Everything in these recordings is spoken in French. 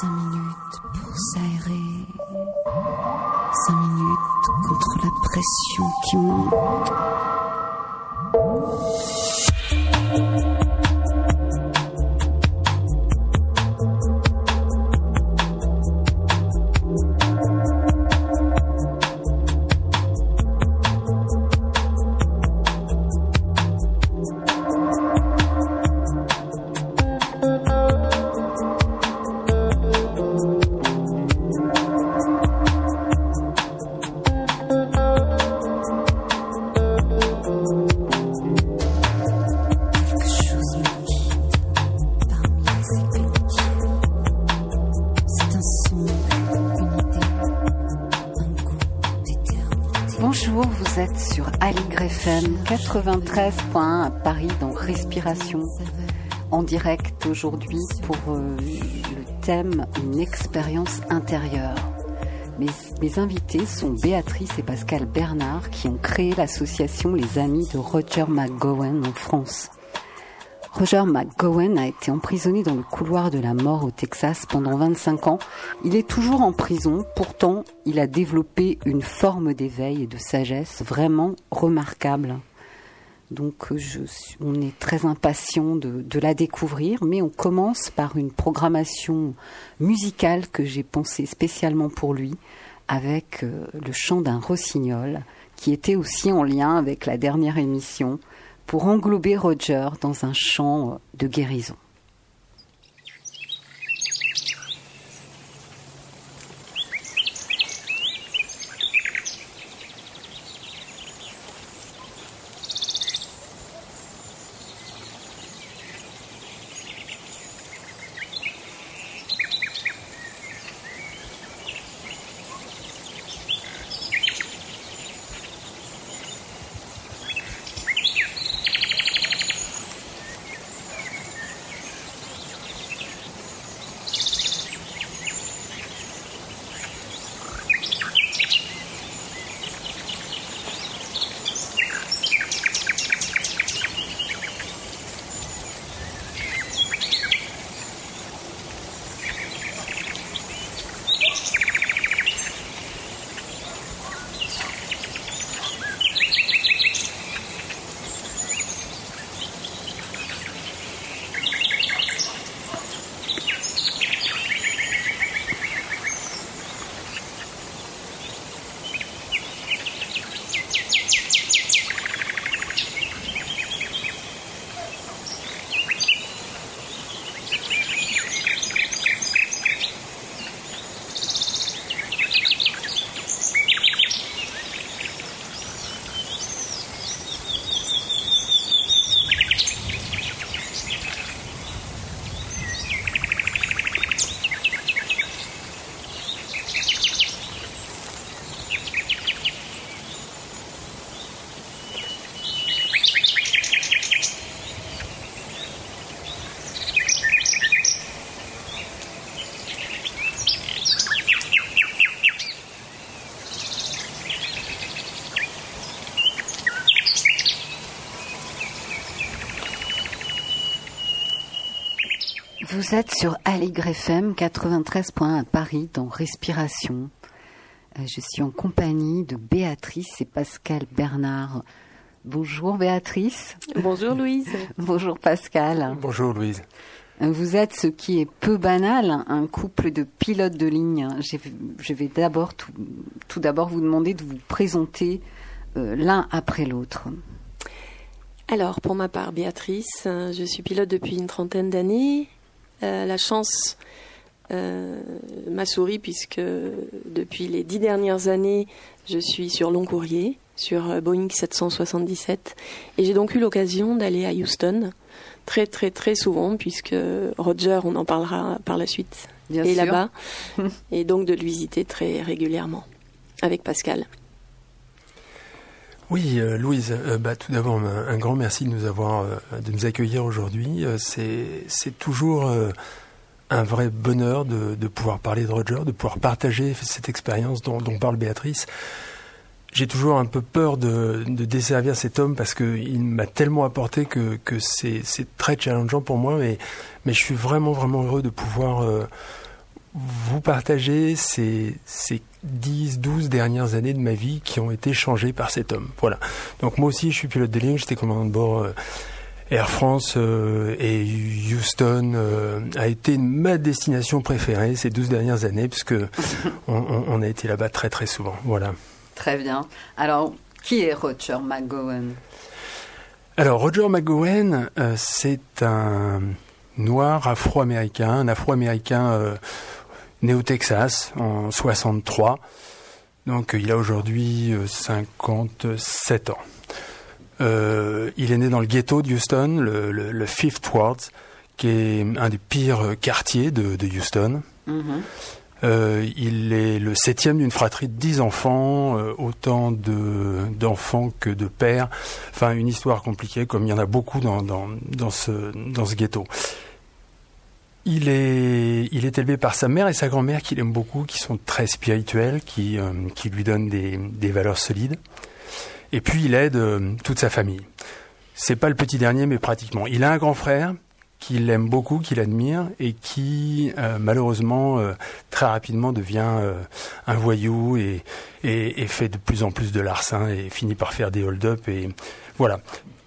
Cinq minutes pour s'aérer. Cinq minutes contre la pression qui monte. 93.1 à Paris dans Respiration. En direct aujourd'hui pour euh, le thème Une expérience intérieure. Mes, mes invités sont Béatrice et Pascal Bernard qui ont créé l'association Les Amis de Roger McGowan en France. Roger McGowan a été emprisonné dans le couloir de la mort au Texas pendant 25 ans. Il est toujours en prison, pourtant il a développé une forme d'éveil et de sagesse vraiment remarquable. Donc je, on est très impatient de, de, la découvrir, mais on commence par une programmation musicale que j'ai pensée spécialement pour lui, avec euh, le chant d'un rossignol, qui était aussi en lien avec la dernière émission pour englober Roger dans un chant de guérison. Vous êtes sur Aligre FM 93.1 à Paris dans Respiration. Euh, je suis en compagnie de Béatrice et Pascal Bernard. Bonjour Béatrice. Bonjour Louise. Bonjour Pascal. Bonjour Louise. Vous êtes ce qui est peu banal, un couple de pilotes de ligne. Je vais d'abord tout, tout d'abord vous demander de vous présenter euh, l'un après l'autre. Alors, pour ma part, Béatrice, euh, je suis pilote depuis une trentaine d'années. Euh, la chance euh, m'a souri puisque depuis les dix dernières années, je suis sur long courrier, sur Boeing 777, et j'ai donc eu l'occasion d'aller à Houston très très très souvent puisque Roger, on en parlera par la suite, Bien est là-bas, et donc de le visiter très régulièrement avec Pascal. Oui, euh, Louise, euh, bah, tout d'abord, un, grand merci de nous avoir, euh, de nous accueillir aujourd'hui. C'est, toujours un vrai bonheur de, de pouvoir parler de Roger, de pouvoir partager cette expérience dont, dont parle Béatrice. J'ai toujours un peu peur de, de desservir cet homme parce qu'il m'a tellement apporté que, que c'est, très challengeant pour moi, mais, mais je suis vraiment, vraiment heureux de pouvoir vous partagez ces, ces 10, 12 dernières années de ma vie qui ont été changées par cet homme. Voilà. Donc moi aussi, je suis pilote de ligne, j'étais commandant de bord euh, Air France euh, et Houston euh, a été ma destination préférée ces 12 dernières années on, on a été là-bas très très souvent. Voilà. Très bien. Alors, qui est Roger McGowan? Alors, Roger McGowan, c'est un noir afro-américain, un afro-américain né au Texas en 63. Donc il a aujourd'hui 57 ans. Euh, il est né dans le ghetto de Houston, le, Fifth Ward, qui est un des pires quartiers de, Houston. Euh, il est le septième d'une fratrie de dix enfants, euh, autant d'enfants que de pères. Enfin, une histoire compliquée, comme il y en a beaucoup dans, dans, ce, dans ce ghetto. Il est, élevé par sa mère et sa grand-mère qu'il aime beaucoup, qui sont très spirituelles, qui, qui lui donnent des, valeurs solides. Et puis il aide euh, toute sa famille. C'est pas le petit dernier, mais pratiquement. Il a un grand frère qu'il aime beaucoup, qu'il admire et qui euh, malheureusement euh, très rapidement devient un voyou et, fait de plus en plus de larcin et finit par faire des hold-up et voilà.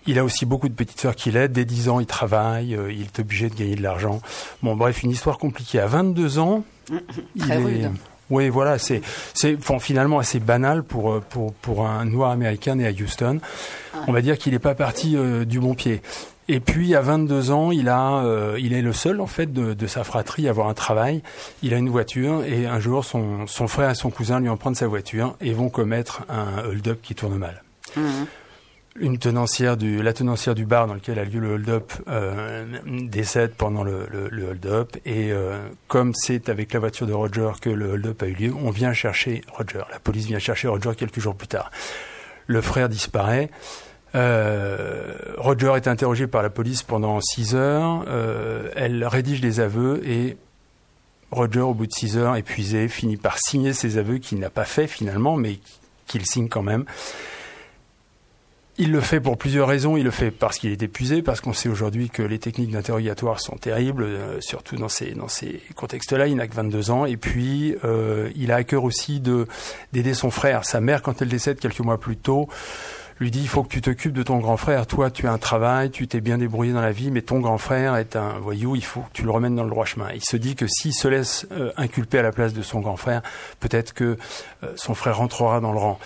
Il a aussi beaucoup de petites sœurs qui l'aident. Dès 10 ans, il travaille, il est obligé de gagner de l'argent. Bon, bref, une histoire compliquée. À 22 ans, très il rude. Oui, voilà, c'est c'est finalement assez banal pour, euh, pour, pour un noir américain né à Houston. On va dire qu'il n'est pas parti euh, du bon pied. Et puis à 22 ans, il a, euh, il est le seul en fait de, de, sa fratrie à avoir un travail. Il a une voiture et un jour son, son frère et son cousin lui en prennent sa voiture et vont commettre un hold-up qui tourne mal. Mmh la tenancière du bar dans lequel a lieu le hold-up euh, décède pendant le, hold-up et euh, comme c'est avec la voiture de Roger que le hold-up a eu lieu, on vient chercher Roger. La police vient chercher Roger quelques jours plus tard. Le frère disparaît. Euh, Roger est interrogé par la police pendant six heures. Euh, elle rédige des aveux et Roger, au bout de six heures, épuisé, finit par signer ses aveux qu'il n'a pas fait finalement, mais qu'il signe quand même. Il le fait pour plusieurs raisons. Il le fait parce qu'il est épuisé, parce qu'on sait aujourd'hui que les techniques d'interrogatoire sont terribles, euh, surtout dans ces, dans ces contextes-là. Il n'a que 22 ans. Et puis, euh, il a à cœur aussi de, d'aider son frère. Sa mère, quand elle décède quelques mois plus tôt, lui dit il faut que tu t'occupes de ton grand frère. Toi, tu as un travail, tu t'es bien débrouillé dans la vie, mais ton grand frère est un voyou. Il faut que tu le remènes dans le droit chemin. Il se dit que s'il se laisse euh, inculper à la place de son grand frère, peut-être que son frère rentrera dans le rang.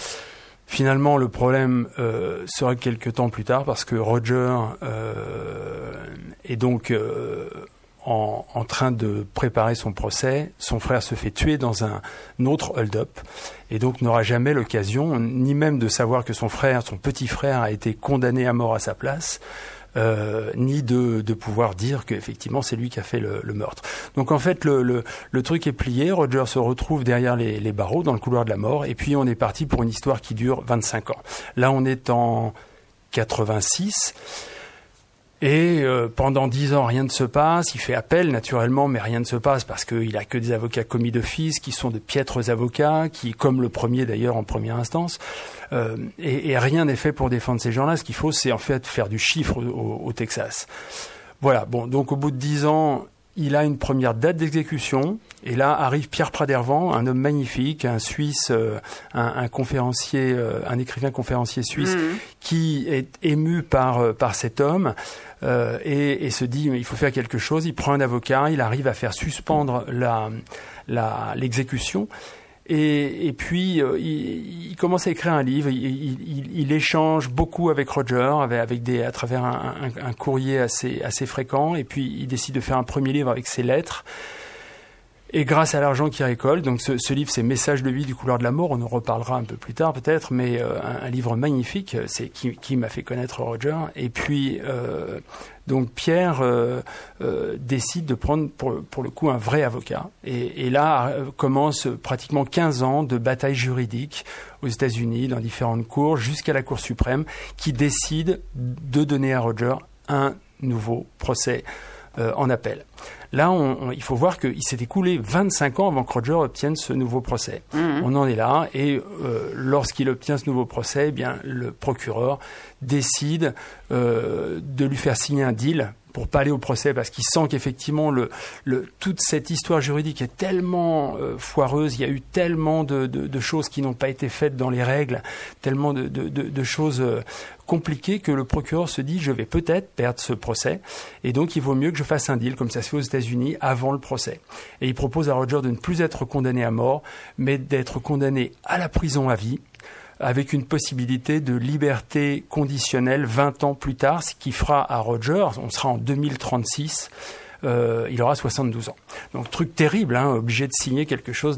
Finalement, le problème euh, sera quelques temps plus tard parce que Roger euh, est donc euh, en, train de préparer son procès. Son frère se fait tuer dans un autre hold-up et donc n'aura jamais l'occasion, ni même de savoir que son frère, son petit frère, a été condamné à mort à sa place. Euh, ni de, de, pouvoir dire qu'effectivement c'est lui qui a fait le, le, meurtre. Donc en fait le, le, le, truc est plié, Roger se retrouve derrière les, les, barreaux dans le couloir de la mort et puis on est parti pour une histoire qui dure 25 ans. Là on est en 86. Et euh, pendant dix ans, rien ne se passe. Il fait appel, naturellement, mais rien ne se passe parce qu'il a que des avocats commis d'office, qui sont de piètres avocats, qui, comme le premier d'ailleurs en première instance, euh, et, rien n'est fait pour défendre ces gens-là. Ce qu'il faut, c'est en fait faire du chiffre au, au, Texas. Voilà. Bon, donc au bout de dix ans, il a une première date d'exécution. Et là arrive Pierre Pradervan, un homme magnifique, un Suisse, euh, un, un, conférencier, euh, un écrivain conférencier suisse, mmh. qui est ému par euh, par cet homme et, et, se dit il faut faire quelque chose. Il prend un avocat, il arrive à faire suspendre la l'exécution. Et, puis, euh, il, commence à écrire un livre. Il, échange beaucoup avec Roger, avec, à travers un, courrier assez fréquent. Et puis, il décide de faire un premier livre avec ses lettres. Et grâce à l'argent qu'il récolte, donc ce, livre, c'est Messages de vie du couleur de la mort. On en reparlera un peu plus tard, peut-être, mais euh, un, livre magnifique. C'est qui, m'a fait connaître Roger. Et puis, euh, donc Pierre euh, euh, décide de prendre pour, pour, le coup un vrai avocat. Et, là euh, commence pratiquement 15 ans de bataille juridique aux États-Unis, dans différentes cours, jusqu'à la Cour suprême, qui décide de donner à Roger un nouveau procès euh, en appel. Là, on, on, il faut voir qu'il s'est écoulé 25 ans avant que Roger obtienne ce nouveau procès. Mmh. On en est là, et euh, lorsqu'il obtient ce nouveau procès, eh bien, le procureur décide euh, de lui faire signer un deal pour pas aller au procès parce qu'il sent qu'effectivement le, le, toute cette histoire juridique est tellement euh, foireuse, il y a eu tellement de, de, de choses qui n'ont pas été faites dans les règles, tellement de, de choses euh, compliquées que le procureur se dit je vais peut-être perdre ce procès et donc il vaut mieux que je fasse un deal comme ça se fait aux États-Unis avant le procès. Et il propose à Roger de ne plus être condamné à mort, mais d'être condamné à la prison à vie avec une possibilité de liberté conditionnelle 20 ans plus tard, ce qui fera à Roger, on sera en 2036, euh, il aura 72 ans. Donc truc terrible, hein, obligé de signer quelque chose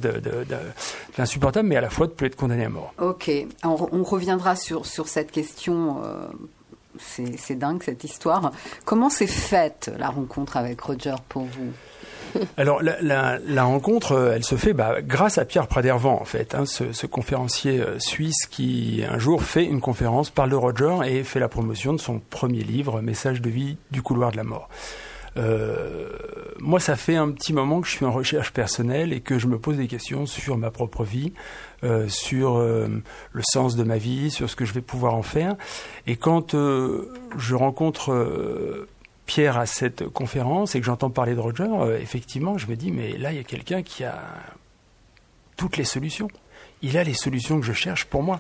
d'insupportable, mais à la fois de plus être condamné à mort. Ok, on, on reviendra sur, sur cette question. Euh, c'est dingue cette histoire. Comment s'est faite la rencontre avec Roger pour vous? Alors la, rencontre, euh, elle se fait bah, grâce à Pierre Pradervan en fait, hein, ce, conférencier euh, suisse qui un jour fait une conférence, parle de Roger et fait la promotion de son premier livre, Message de vie du couloir de la mort. Euh, moi, ça fait un petit moment que je suis en recherche personnelle et que je me pose des questions sur ma propre vie, sur le sens de ma vie, sur ce que je vais pouvoir en faire. Et quand je rencontre Pierre à cette conférence et que j'entends parler de Roger, euh, effectivement, je me dis, mais là, il y a quelqu'un qui a toutes les solutions. Il a les solutions que je cherche pour moi.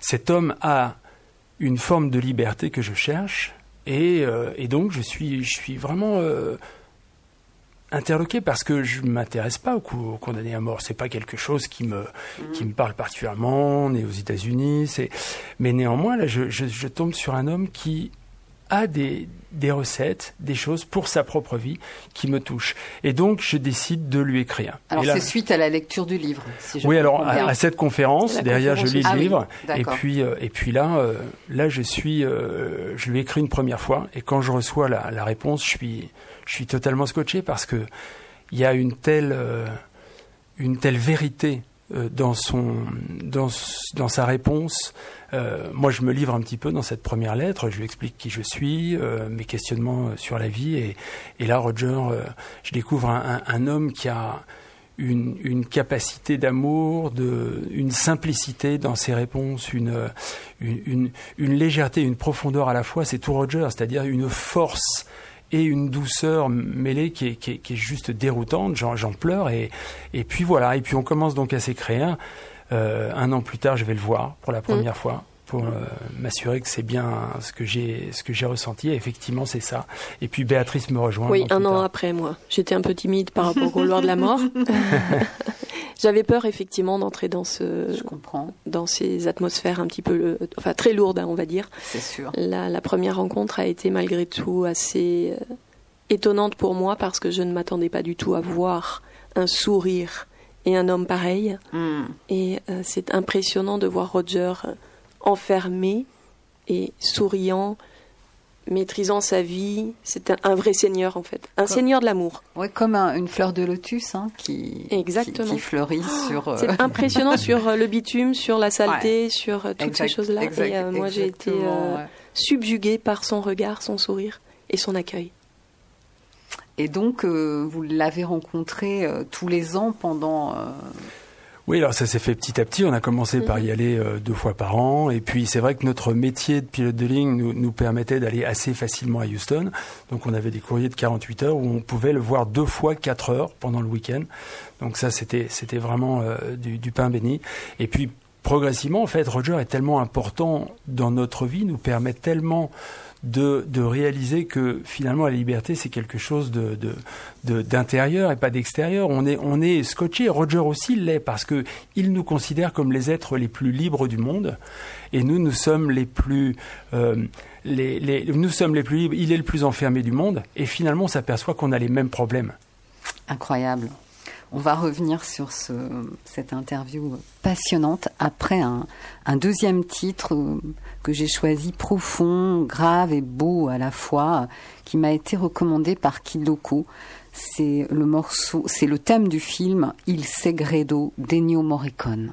Cet homme a une forme de liberté que je cherche et, euh, donc je suis, je suis vraiment euh, interloqué parce que je ne m'intéresse pas aux, condamnés à mort. C'est pas quelque chose qui me, qui me parle particulièrement. On est aux États-Unis, mais néanmoins là, je tombe sur un homme qui a des, des recettes, des choses pour sa propre vie qui me touchent. Et donc, je décide de lui écrire. Alors, c'est suite à la lecture du livre. Si je oui, alors à, cette conférence, derrière, je lis le livre, et puis euh, et puis là, euh, là, je suis, euh, je lui écris une première fois, et quand je reçois la, la, réponse, je suis, je suis totalement scotché parce que il y a une telle, une telle vérité dans son, dans, dans sa réponse. Euh, moi, je me livre un petit peu dans cette première lettre. Je lui explique qui je suis, euh, mes questionnements sur la vie. Et, et là, Roger, euh, je découvre un, homme qui a une, une capacité d'amour, une simplicité dans ses réponses, une, une, légèreté, une profondeur à la fois. C'est tout Roger, c'est-à-dire une force et une douceur mêlée qui est, qui est, qui est juste déroutante. J'en pleure et, et puis voilà. Et puis on commence donc à s'écrire. Euh, un an plus tard, je vais le voir pour la première mm. fois pour euh, m'assurer que c'est bien ce que j'ai ce que j'ai ressenti. Et effectivement, c'est ça. Et puis Béatrice me rejoint. Oui, un an après moi. J'étais un peu timide par rapport au couloir de la mort. J'avais peur effectivement d'entrer dans ce, Je comprends. dans ces atmosphères un petit peu, enfin très lourdes, hein, on va dire. C'est sûr. La, la, première rencontre a été malgré tout assez euh, étonnante pour moi parce que je ne m'attendais pas du tout à voir un sourire et un homme pareil. Hmm. Et euh, c'est impressionnant de voir Roger euh, enfermé et souriant, maîtrisant sa vie. C'est un, vrai seigneur en fait, un seigneur de l'amour. Oui, comme une fleur de lotus hein, qui, Exactement. Qui, fleurit sur. Euh, c'est impressionnant sur le bitume, sur la saleté, sur toutes ces choses-là. et moi j'ai été subjuguée par son regard, son sourire et son accueil. Et donc, euh, vous l'avez rencontré euh, tous les ans pendant... Euh, oui, alors ça s'est fait petit à petit. On a commencé par y mhm. aller deux fois par an. Et puis c'est vrai que notre métier de pilote de ligne nous, nous permettait d'aller assez facilement à Houston. Donc on avait des courriers de 48 heures où on pouvait le voir deux fois 4 heures pendant le week-end. Donc ça, c'était, c'était vraiment du, du pain béni. Et puis progressivement, en fait, Roger est tellement important dans notre vie, nous permet tellement de, réaliser que finalement la liberté c'est quelque chose de, d'intérieur et pas d'extérieur. On est, on est scotché. Roger aussi l'est parce que il nous considère comme les êtres les plus libres du monde et nous nous sommes les plus euh, les, les, nous sommes les plus libres. Il est le plus enfermé du monde et finalement on s'aperçoit qu'on a les mêmes problèmes. Incroyable. On va revenir sur ce, cette interview passionnante après un, un deuxième titre que j'ai choisi, profond, grave et beau à la fois, qui m'a été recommandé par Kidoko. C'est le morceau, c'est le thème du film Il Segredo d'Ennio Morricone.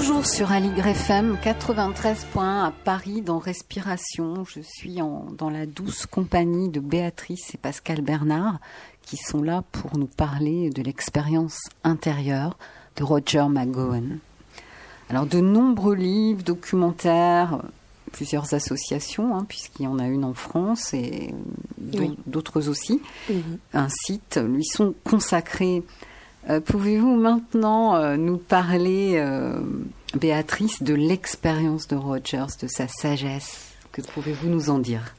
Toujours sur Aligre FM 93.1 à Paris dans Respiration. Je suis en, dans la douce compagnie de Béatrice et Pascal Bernard qui sont là pour nous parler de l'expérience intérieure de Roger McGowan. Alors de nombreux livres, documentaires, plusieurs associations, hein, puisqu'il y en a une en France et d'autres aussi, un site, lui sont consacrés pouvez-vous maintenant euh, nous parler, euh, Béatrice, de l'expérience de Rogers, de sa sagesse? Que pouvez-vous nous en dire?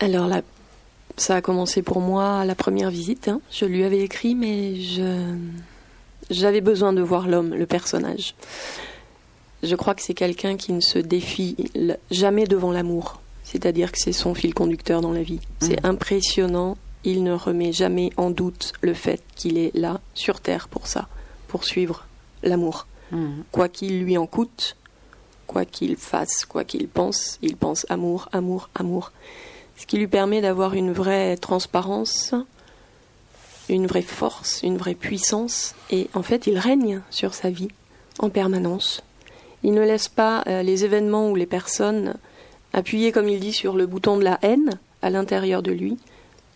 Alors là, ça a commencé pour moi à la première visite. Hein. Je lui avais écrit, mais je j'avais besoin de voir l'homme, le personnage. Je crois que c'est quelqu'un qui ne se défie jamais devant l'amour. C'est-à-dire que c'est son fil conducteur dans la vie. C'est mmh. impressionnant il ne remet jamais en doute le fait qu'il est là, sur Terre, pour ça, pour suivre l'amour. Mhm. Quoi qu'il lui en coûte, quoi qu'il fasse, quoi qu'il pense, il pense amour, amour, amour. Ce qui lui permet d'avoir une vraie transparence, une vraie force, une vraie puissance, et en fait il règne sur sa vie en permanence. Il ne laisse pas euh, les événements ou les personnes appuyer, comme il dit, sur le bouton de la haine à l'intérieur de lui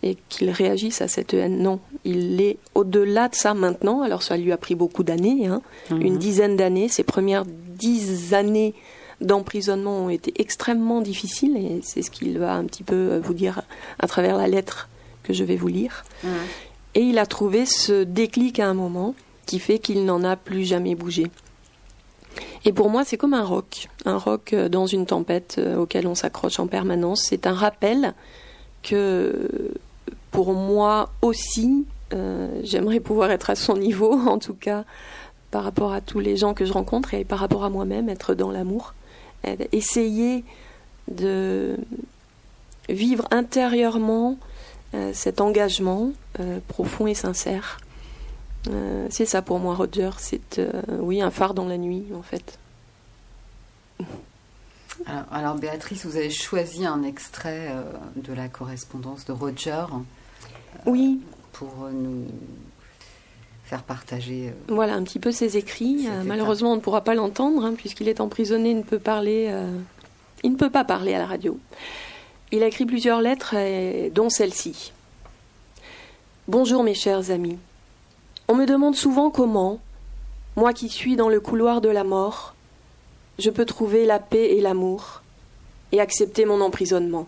et qu'il réagisse à cette haine. Non, il est au-delà de ça maintenant. Alors ça lui a pris beaucoup d'années, hein. mhm. une dizaine d'années. Ses premières dix années d'emprisonnement ont été extrêmement difficiles et c'est ce qu'il va un petit peu vous dire à travers la lettre que je vais vous lire. Mhm. Et il a trouvé ce déclic à un moment qui fait qu'il n'en a plus jamais bougé. Et pour moi, c'est comme un roc, un roc euh, dans une tempête euh, auquel on s'accroche en permanence. C'est un rappel que pour moi aussi, euh, j'aimerais pouvoir être à son niveau, en tout cas par rapport à tous les gens que je rencontre et par rapport à moi-même, être dans l'amour, essayer de vivre intérieurement euh, cet engagement euh, profond et sincère. c'est ça pour moi, Roger. C'est oui un phare dans la nuit, en fait. Alors, Béatrice, vous avez choisi un extrait de la correspondance de Roger oui. Pour euh, nous faire partager. Euh, voilà, un petit peu ses écrits. Euh, malheureusement, on ne pourra pas l'entendre, hein, puisqu'il est emprisonné, il ne peut parler. il ne peut pas parler à la radio. Il a écrit plusieurs lettres, dont celle-ci. Bonjour mes chers amis. On me demande souvent comment, moi qui suis dans le couloir de la mort, je peux trouver la paix et l'amour et accepter mon emprisonnement.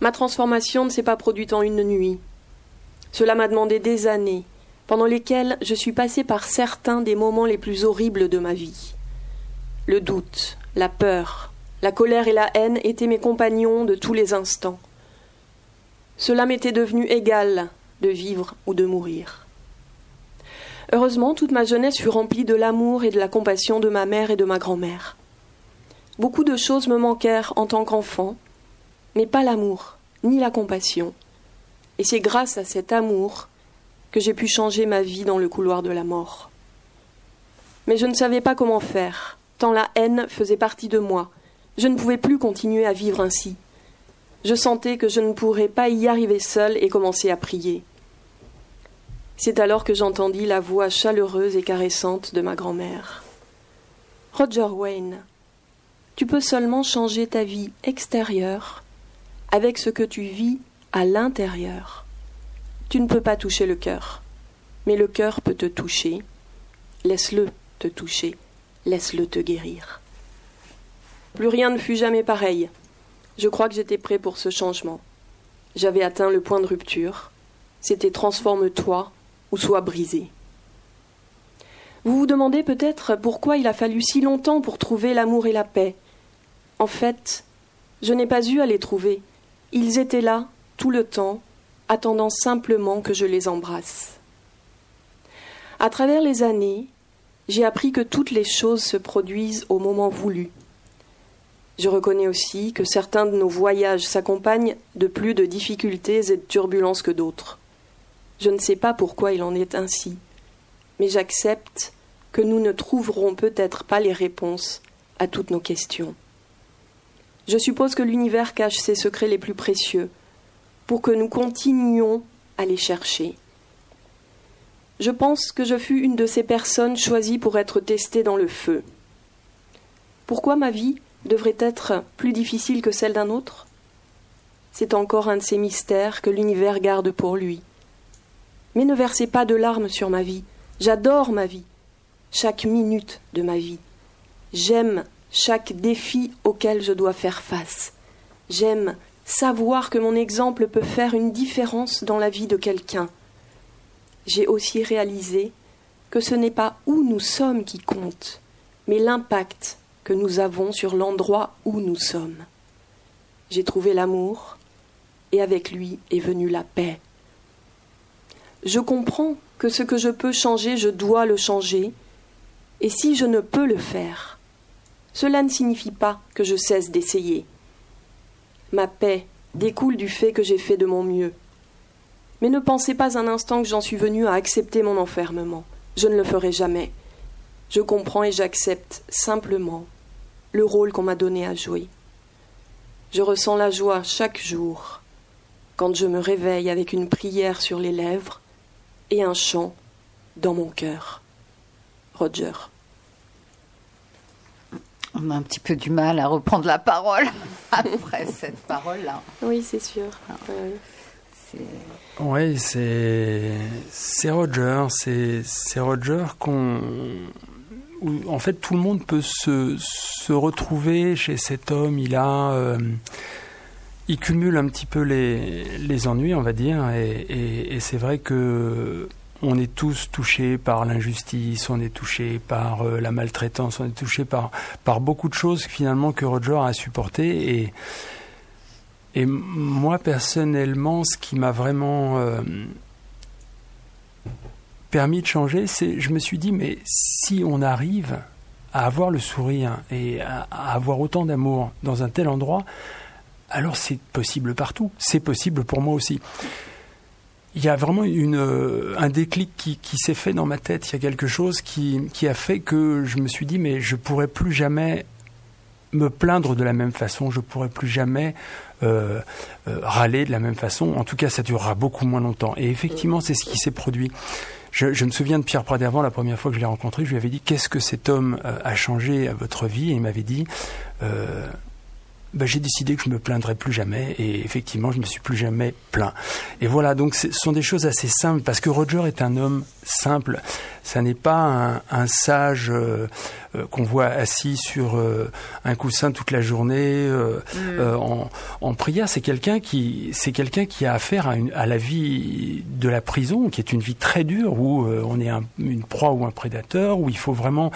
Ma transformation ne s'est pas produite en une nuit. Cela m'a demandé des années, pendant lesquelles je suis passé par certains des moments les plus horribles de ma vie. Le doute, la peur, la colère et la haine étaient mes compagnons de tous les instants. Cela m'était devenu égal de vivre ou de mourir. Heureusement, toute ma jeunesse fut remplie de l'amour et de la compassion de ma mère et de ma grand-mère. Beaucoup de choses me manquèrent en tant qu'enfant, mais pas l'amour, ni la compassion. Et c'est grâce à cet amour que j'ai pu changer ma vie dans le couloir de la mort. Mais je ne savais pas comment faire, tant la haine faisait partie de moi. Je ne pouvais plus continuer à vivre ainsi. Je sentais que je ne pourrais pas y arriver seule et commencer à prier. C'est alors que j'entendis la voix chaleureuse et caressante de ma grand-mère. Roger Wayne, tu peux seulement changer ta vie extérieure avec ce que tu vis à l'intérieur. Tu ne peux pas toucher le cœur, mais le cœur peut te toucher. Laisse-le te toucher, laisse-le te guérir. Plus rien ne fut jamais pareil. Je crois que j'étais prêt pour ce changement. J'avais atteint le point de rupture. C'était transforme-toi ou sois brisé. Vous vous demandez peut-être pourquoi il a fallu si longtemps pour trouver l'amour et la paix. En fait, je n'ai pas eu à les trouver. Ils étaient là tout le temps, attendant simplement que je les embrasse. À travers les années, j'ai appris que toutes les choses se produisent au moment voulu. Je reconnais aussi que certains de nos voyages s'accompagnent de plus de difficultés et de turbulences que d'autres. Je ne sais pas pourquoi il en est ainsi, mais j'accepte que nous ne trouverons peut-être pas les réponses à toutes nos questions. Je suppose que l'univers cache ses secrets les plus précieux pour que nous continuions à les chercher. je pense que je fus une de ces personnes choisies pour être testées dans le feu. Pourquoi ma vie devrait être plus difficile que celle d'un autre? C'est encore un de ces mystères que l'univers garde pour lui. Mais ne versez pas de larmes sur ma vie. J'adore ma vie, chaque minute de ma vie. J'aime chaque défi auquel je dois faire face. J'aime savoir que mon exemple peut faire une différence dans la vie de quelqu'un. J'ai aussi réalisé que ce n'est pas où nous sommes qui compte, mais l'impact que nous avons sur l'endroit où nous sommes. J'ai trouvé l'amour, et avec lui est venue la paix. Je comprends que ce que je peux changer, je dois le changer, et si je ne peux le faire, cela ne signifie pas que je cesse d'essayer. Ma paix découle du fait que j'ai fait de mon mieux. Mais ne pensez pas un instant que j'en suis venu à accepter mon enfermement. Je ne le ferai jamais. Je comprends et j'accepte simplement le rôle qu'on m'a donné à jouer. Je ressens la joie chaque jour quand je me réveille avec une prière sur les lèvres et un chant dans mon cœur. Roger. On a un petit peu du mal à reprendre la parole après cette parole-là. Oui, c'est sûr. Ah. Oui, c'est c'est Roger, c'est Roger qu'on en fait tout le monde peut se, se retrouver chez cet homme. Il a euh, il cumule un petit peu les, les ennuis, on va dire, et, c'est vrai que on est tous touchés par l'injustice, on est touchés par euh, la maltraitance, on est touchés par, par beaucoup de choses finalement que Roger a supportées. Et, et moi personnellement, ce qui m'a vraiment euh, permis de changer, c'est je me suis dit, mais si on arrive à avoir le sourire et à avoir autant d'amour dans un tel endroit, alors c'est possible partout. C'est possible pour moi aussi il y a vraiment une, euh, un déclic qui, qui s'est fait dans ma tête. Il y a quelque chose qui, qui a fait que je me suis dit, mais je pourrais plus jamais me plaindre de la même façon, je pourrais plus jamais euh, euh, râler de la même façon. En tout cas, ça durera beaucoup moins longtemps. Et effectivement, c'est ce qui s'est produit. Je, me souviens de Pierre Pradervan, la première fois que je l'ai rencontré, je lui avais dit qu'est-ce que cet homme a changé à votre vie, et il m'avait dit ben, j'ai décidé que je me plaindrais plus jamais et effectivement je me suis plus jamais plaint. Et voilà, donc ce sont des choses assez simples parce que Roger est un homme simple. Ça n'est pas un, un sage euh, euh, qu'on voit assis sur euh, un coussin toute la journée mm. en, en, prière. C'est quelqu'un qui, c'est quelqu'un qui a affaire à, une, à, la vie de la prison, qui est une vie très dure où on est un, une proie ou un prédateur, où il faut vraiment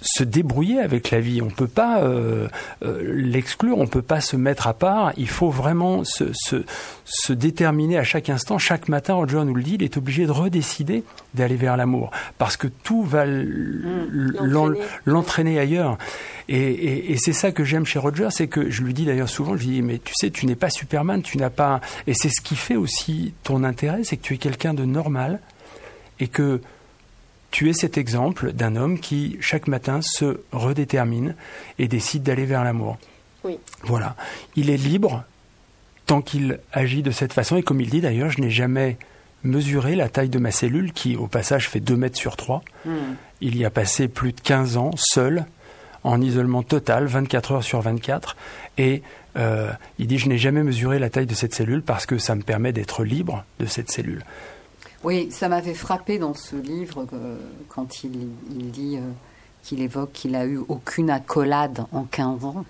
se débrouiller avec la vie. On ne peut pas euh, euh, l'exclure, on ne peut pas se mettre à part. Il faut vraiment se, se, se, déterminer à chaque instant. Chaque matin, Roger nous le dit, il est obligé de redécider d'aller vers l'amour. Parce que tout va mmh, l'entraîner ailleurs. Et, et, et c'est ça que j'aime chez Roger, c'est que je lui dis d'ailleurs souvent, je lui dis, mais tu sais, tu n'es pas Superman, tu n'as pas... Et c'est ce qui fait aussi ton intérêt, c'est que tu es quelqu'un de normal et que tu es cet exemple d'un homme qui, chaque matin, se redétermine et décide d'aller vers l'amour. Oui. Voilà. Il est libre tant qu'il agit de cette façon. Et comme il dit d'ailleurs, je n'ai jamais mesuré la taille de ma cellule, qui au passage fait 2 mètres sur 3. Hmm. Il y a passé plus de 15 ans, seul, en isolement total, 24 heures sur 24. Et euh, il dit, je n'ai jamais mesuré la taille de cette cellule parce que ça me permet d'être libre de cette cellule. Oui, ça m'avait frappé dans ce livre quand il, dit euh, qu'il évoque qu'il a eu aucune accolade en 15 ans.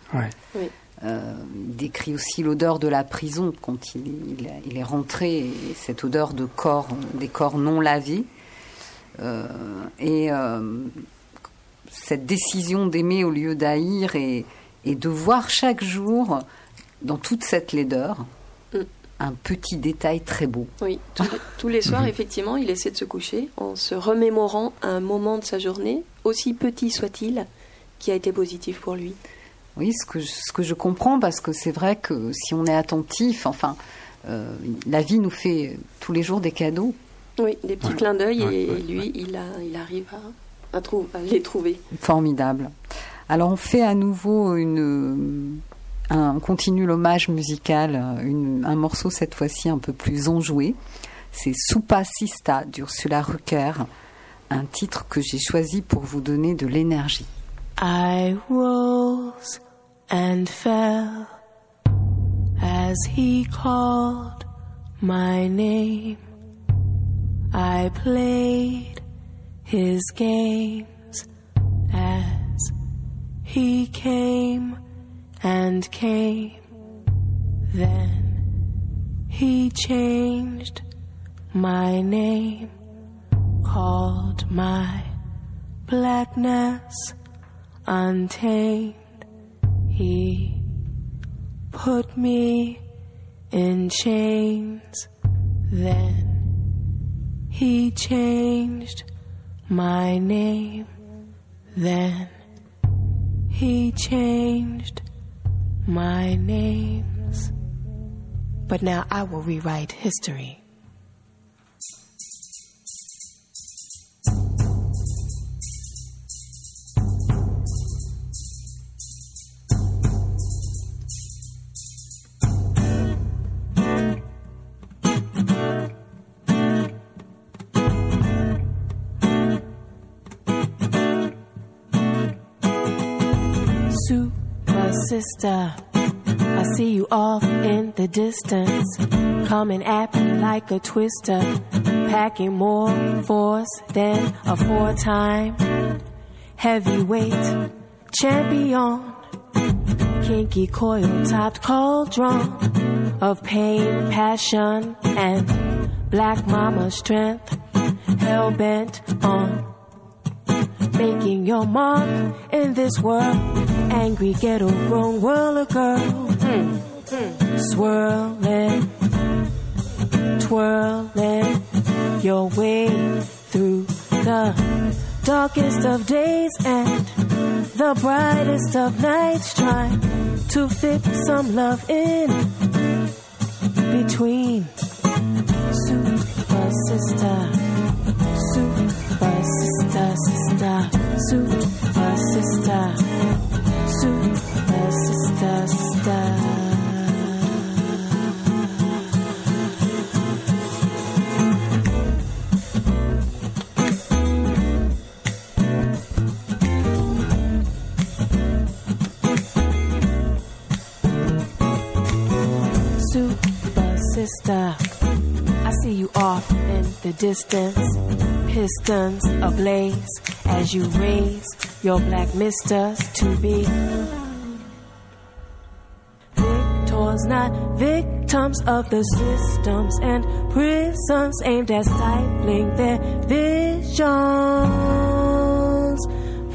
Euh, il décrit aussi l'odeur de la prison quand il, il, est rentré, cette odeur de corps, des corps non lavés. Euh, et cette décision d'aimer au lieu d'haïr et, et, de voir chaque jour dans toute cette laideur un petit détail très beau. Oui, tous les, soirs, effectivement, il essaie de se coucher en se remémorant un moment de sa journée, aussi petit soit-il, qui a été positif pour lui. Oui, ce que, je, ce que je comprends, parce que c'est vrai que si on est attentif, enfin, euh, la vie nous fait tous les jours des cadeaux. Oui, des petits clins d'œil, et, lui, il, a, il arrive à, à, à les trouver. Formidable. Alors, on fait à nouveau une on continue l'hommage musical, un morceau cette fois-ci un peu plus enjoué. C'est Sista d'Ursula Rucker, un titre que j'ai choisi pour vous donner de l'énergie. I rose and fell as he called my name. I played his games as he came and came. Then he changed my name, called my blackness untamed. He put me in chains. Then he changed my name. Then he changed my names. But now I will rewrite history. Sister. I see you off in the distance, coming at me like a twister, packing more force than a four time heavyweight champion. Kinky coil topped cauldron of pain, passion, and black mama strength, hell bent on making your mark in this world. Angry ghetto grown world girl. Mm. Mm. Swirling, twirling your way through the darkest of days and the brightest of nights. Trying to fit some love in between. Super sister, super sister, sister, super sister, sister, sister. I see you off in the distance pistons ablaze as you raise your black misters to be victors, not victims of the systems and prisons aimed at stifling their visions.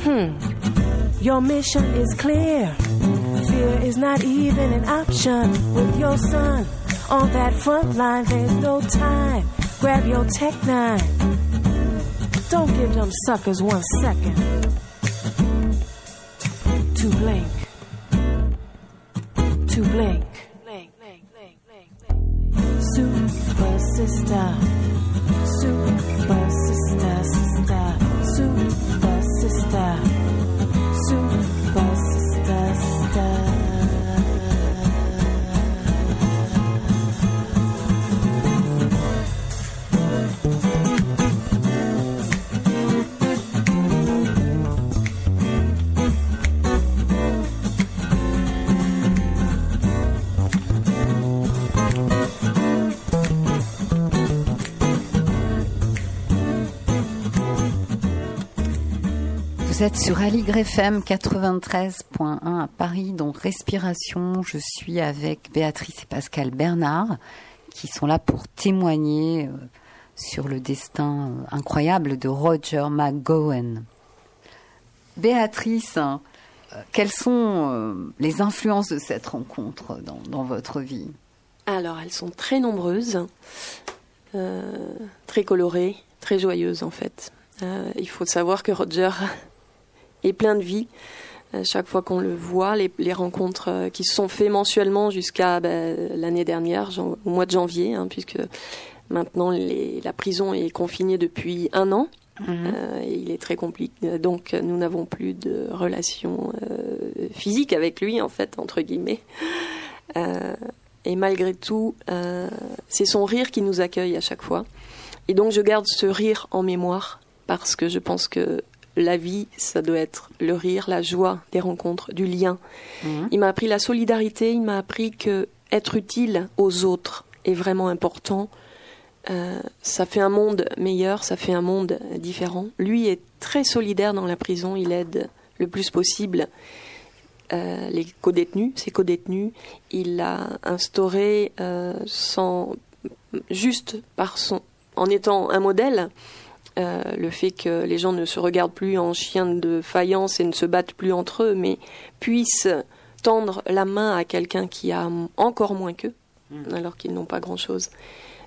Hmm, your mission is clear. Fear is not even an option with your son on that front line. There's no time. Grab your tech nine don't give them suckers one second to blink. To blink. her sister. Êtes sur Aligre FM 93.1 à Paris, donc Respiration. Je suis avec Béatrice et Pascal Bernard qui sont là pour témoigner euh, sur le destin euh, incroyable de Roger McGowan. Béatrice, euh, quelles sont les influences de cette rencontre dans, votre vie? Alors, elles sont très nombreuses, très colorées, très joyeuses en fait. il faut savoir que Roger et plein de vie. Euh, chaque fois qu'on le voit, les, rencontres euh, qui se sont faites mensuellement jusqu'à ben, l'année dernière, au mois de janvier, hein, puisque maintenant la prison est confinée depuis un an. Mhm. Euh, et il est très compliqué. Donc, nous n'avons plus de relation physique avec lui, en fait, entre guillemets. Et malgré tout, euh, c'est son rire qui nous accueille à chaque fois. Et donc je garde ce rire en mémoire parce que je pense que la vie, ça doit être le rire, la joie des rencontres, du lien. Mhm. Il m'a appris la solidarité, il m'a appris que être utile aux autres est vraiment important. Euh, ça fait un monde meilleur, ça fait un monde différent. Lui est très solidaire dans la prison, il aide le plus possible euh, les codétenus, ses codétenus. Il a instauré euh, sans juste par son en étant un modèle euh, le fait que les gens ne se regardent plus en chiens de faïence et ne se battent plus entre eux, mais puissent tendre la main à quelqu'un qui a encore moins qu'eux, alors qu'ils n'ont pas grand-chose.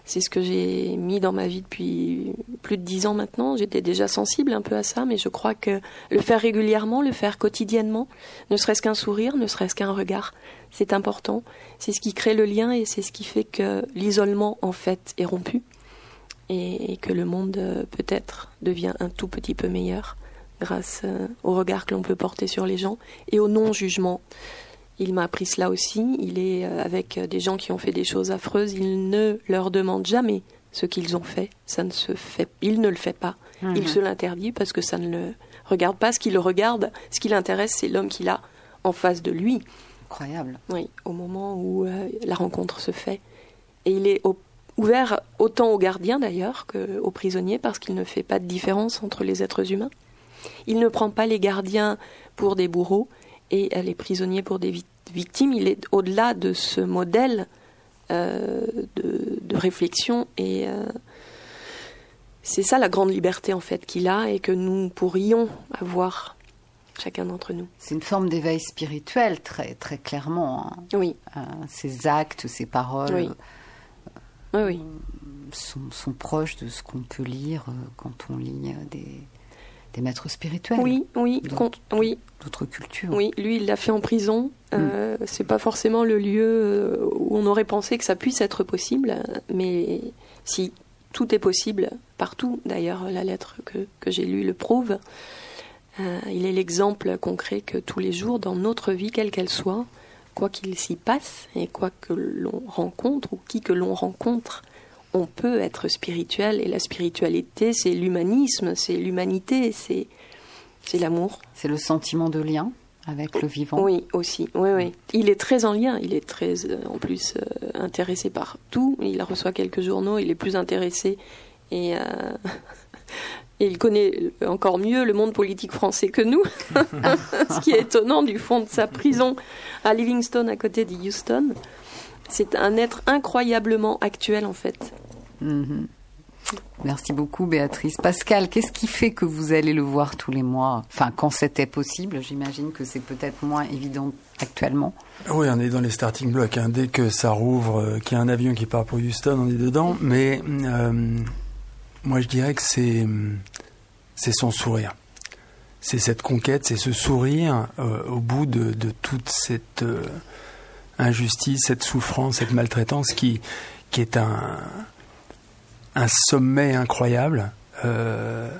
C'est ce que j'ai mis dans ma vie depuis plus de dix ans maintenant. J'étais déjà sensible un peu à ça, mais je crois que le faire régulièrement, le faire quotidiennement, ne serait-ce qu'un sourire, ne serait-ce qu'un regard, c'est important. C'est ce qui crée le lien et c'est ce qui fait que l'isolement, en fait, est rompu et que le monde, euh, peut-être, devient un tout petit peu meilleur grâce euh, au regard que l'on peut porter sur les gens et au non-jugement. Il m'a appris cela aussi. Il est euh, avec des gens qui ont fait des choses affreuses. Il ne leur demande jamais ce qu'ils ont fait. Ça ne se fait. Il ne le fait pas. Il se l'interdit parce que ça ne le regarde pas. Ce qui le regarde, ce qui l'intéresse, c'est l'homme qu'il a en face de lui. Incroyable. Oui, au moment où euh, la rencontre se fait. Et il est au- ouvert autant aux gardiens d'ailleurs qu'aux prisonniers parce qu'il ne fait pas de différence entre les êtres humains. Il ne prend pas les gardiens pour des bourreaux et euh, les prisonniers pour des vi- victimes. Il est au-delà de ce modèle euh, de, de réflexion et euh, c'est ça la grande liberté en fait qu'il a et que nous pourrions avoir chacun d'entre nous. C'est une forme d'éveil spirituel, très, très clairement. hein. Oui, Euh, ces actes, ces paroles Oui. Oui, oui. sont, sont proches de ce qu'on peut lire euh, quand on lit euh, des, des maîtres spirituels Oui, oui, oui, d'autres cultures. oui. Lui, il l'a fait en prison. Euh, Mm. C'est pas forcément le lieu euh, où on aurait pensé que ça puisse être possible, mais si tout est possible partout. D'ailleurs, la lettre que, que j'ai lue le prouve. Euh, il est l'exemple concret que tous les jours, dans notre vie, quelle qu'elle soit, quoi qu'il s'y passe et quoi que l'on rencontre ou qui que l'on rencontre, on peut être spirituel. Et la spiritualité, c'est l'humanisme, c'est l'humanité, c'est c'est l'amour. C'est le sentiment de lien avec le vivant. Oui, aussi. Oui, oui. Il est très en lien. Il est très, euh, en plus, euh, intéressé par tout. Il reçoit quelques journaux. Il est plus intéressé et, euh, et il connaît encore mieux le monde politique français que nous. Ce qui est étonnant du fond de sa prison à Livingstone, à côté de Houston. C'est un être incroyablement actuel, en fait. Mhm. Merci beaucoup, Béatrice. Pascal, qu'est-ce qui fait que vous allez le voir tous les mois? Enfin, quand c'était possible, j'imagine que c'est peut-être moins évident actuellement. Oui, on est dans les starting blocks. hein. Dès que ça rouvre, euh, qu'il y a un avion qui part pour Houston, on est dedans. Mais euh, moi, je dirais que c'est c'est son sourire. C'est cette conquête, c'est ce sourire euh, au bout de, de toute cette euh, injustice, cette souffrance, cette maltraitance qui, qui est un, un sommet incroyable. Euh,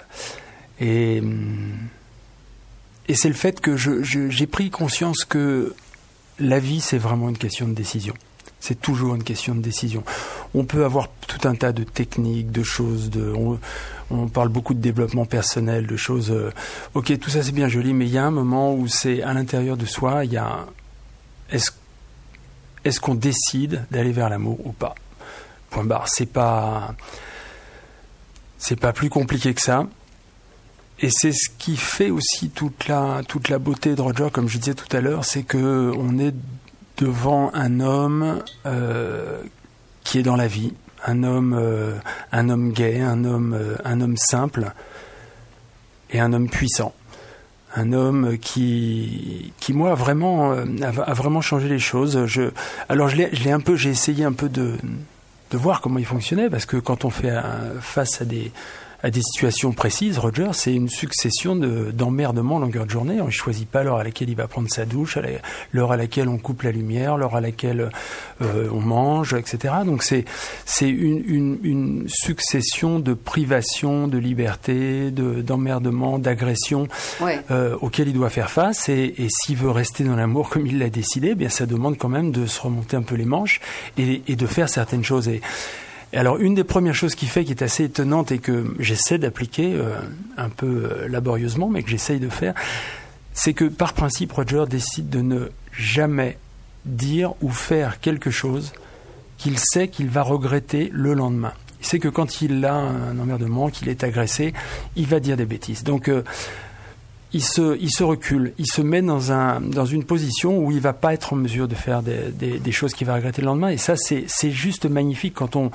et et c'est le fait que j'ai pris conscience que la vie, c'est vraiment une question de décision. C'est toujours une question de décision. On peut avoir tout un tas de techniques, de choses, de, on parle beaucoup de développement personnel, de choses. euh, ok, tout ça c'est bien joli, mais il y a un moment où c'est à l'intérieur de soi, il y a. Est-ce qu'on décide d'aller vers l'amour ou pas? Point barre. C'est pas. Plus compliqué que ça. Et c'est ce qui fait aussi toute la, toute la beauté de Roger, comme je disais tout à l'heure, c'est que on est devant un homme euh, qui est dans la vie, un homme, euh, un homme gay, un homme, euh, un homme simple et un homme puissant, un homme qui, moi euh, a, vraiment changé les choses. Je, alors j'ai essayé un peu de, voir comment il fonctionnait parce que quand on fait face à des à des situations précises, Roger, c'est une succession d'emmerdements en longueur de journée. On ne choisit pas l'heure à laquelle il va prendre sa douche, l'heure à laquelle on coupe la lumière, l'heure à laquelle euh, on mange, etc. Donc c'est c'est une, une, une, succession de privations, de liberté, d'emmerdements, d'agressions euh, auxquelles il doit faire face. Et, et s'il veut rester dans l'amour comme il l'a décidé, eh bien ça demande quand même de se remonter un peu les manches et, et de faire certaines choses. Et, alors, une des premières choses qu'il fait qui est assez étonnante et que j'essaie d'appliquer euh, un peu euh, laborieusement, mais que j'essaye de faire, c'est que par principe, Roger décide de ne jamais dire ou faire quelque chose qu'il sait qu'il va regretter le lendemain. Il sait que quand il a un emmerdement, qu'il est agressé, il va dire des bêtises. Donc, euh, il se, il se recule, il se met dans, un, dans une position où il va pas être en mesure de faire des, des, des choses qu'il va regretter le lendemain. Et ça, c'est juste magnifique quand on,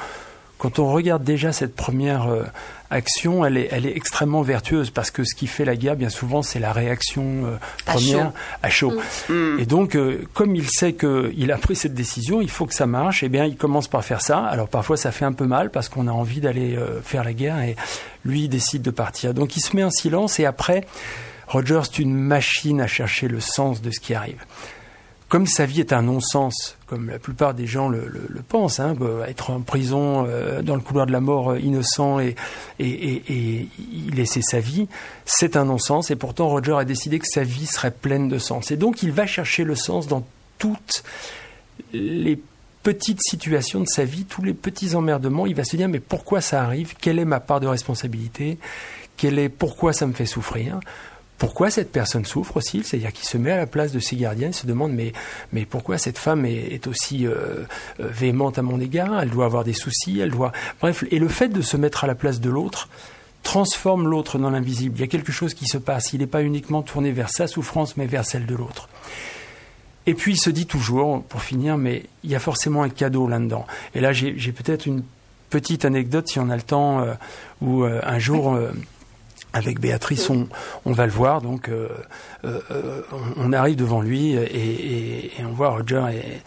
quand on regarde déjà cette première euh, action, elle est, elle est extrêmement vertueuse parce que ce qui fait la guerre, bien souvent, c'est la réaction euh, première à chaud. Mm. Mm. Et donc, euh, comme il sait qu'il a pris cette décision, il faut que ça marche, et eh bien, il commence par faire ça. Alors, parfois, ça fait un peu mal parce qu'on a envie d'aller faire la guerre et lui, il décide de partir. Donc, il se met en silence et après, Rogers, c'est une machine à chercher le sens de ce qui arrive. Comme sa vie est un non-sens, comme la plupart des gens le, pensent, hein, bah, être en prison euh, dans le couloir de la mort euh, innocent et, laisser sa vie, c'est un non-sens. Et pourtant, Roger a décidé que sa vie serait pleine de sens. Et donc, il va chercher le sens dans toutes les petites situations de sa vie, tous les petits emmerdements. Il va se dire mais pourquoi ça arrive? Quelle est ma part de responsabilité? Est pourquoi ça me fait souffrir? Pourquoi cette personne souffre aussi, c'est-à-dire qu'il se met à la place de ses gardiens, il se demande mais, mais pourquoi cette femme est, aussi euh, euh, véhémente à mon égard, elle doit avoir des soucis, elle doit... Bref, et le fait de se mettre à la place de l'autre transforme l'autre dans l'invisible. Il y a quelque chose qui se passe, il n'est pas uniquement tourné vers sa souffrance, mais vers celle de l'autre. Et puis il se dit toujours, pour finir, mais il y a forcément un cadeau là-dedans. Et là, j'ai peut-être une petite anecdote, si on a le temps, euh, où un jour avec Béatrice, on, on, va le voir. Donc, euh, euh, on, arrive devant lui et, on voit Roger est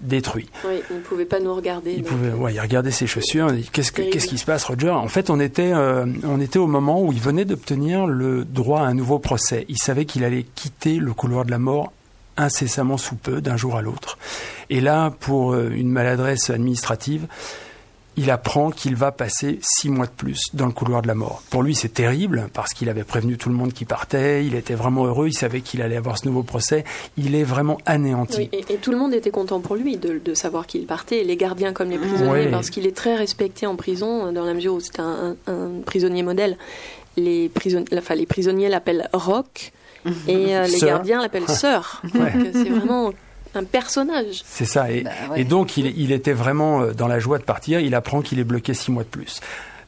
détruit. Oui, il ne pouvait pas nous regarder. Il pouvait, ouais, il regardait ses chaussures. Qu'est-ce qu'est-ce qui se passe, Roger? En fait, on était, euh, on était au moment où il venait d'obtenir le droit à un nouveau procès. Il savait qu'il allait quitter le couloir de la mort incessamment sous peu, d'un jour à l'autre. Et là, pour une maladresse administrative, il apprend qu'il va passer six mois de plus dans le couloir de la mort. Pour lui, c'est terrible parce qu'il avait prévenu tout le monde qui partait, il était vraiment heureux, il savait qu'il allait avoir ce nouveau procès. Il est vraiment anéanti. et, tout le monde était content pour lui de, savoir qu'il partait, les gardiens comme les prisonniers, parce qu'il est très respecté en prison dans la mesure où c'est un, prisonnier modèle. Les, enfin, les prisonniers l'appellent Rock et euh, les gardiens l'appellent Sœur. c'est vraiment un personnage. C'est ça. Et, bah donc, il, était vraiment euh, dans la joie de partir. Il apprend qu'il est bloqué six mois de plus.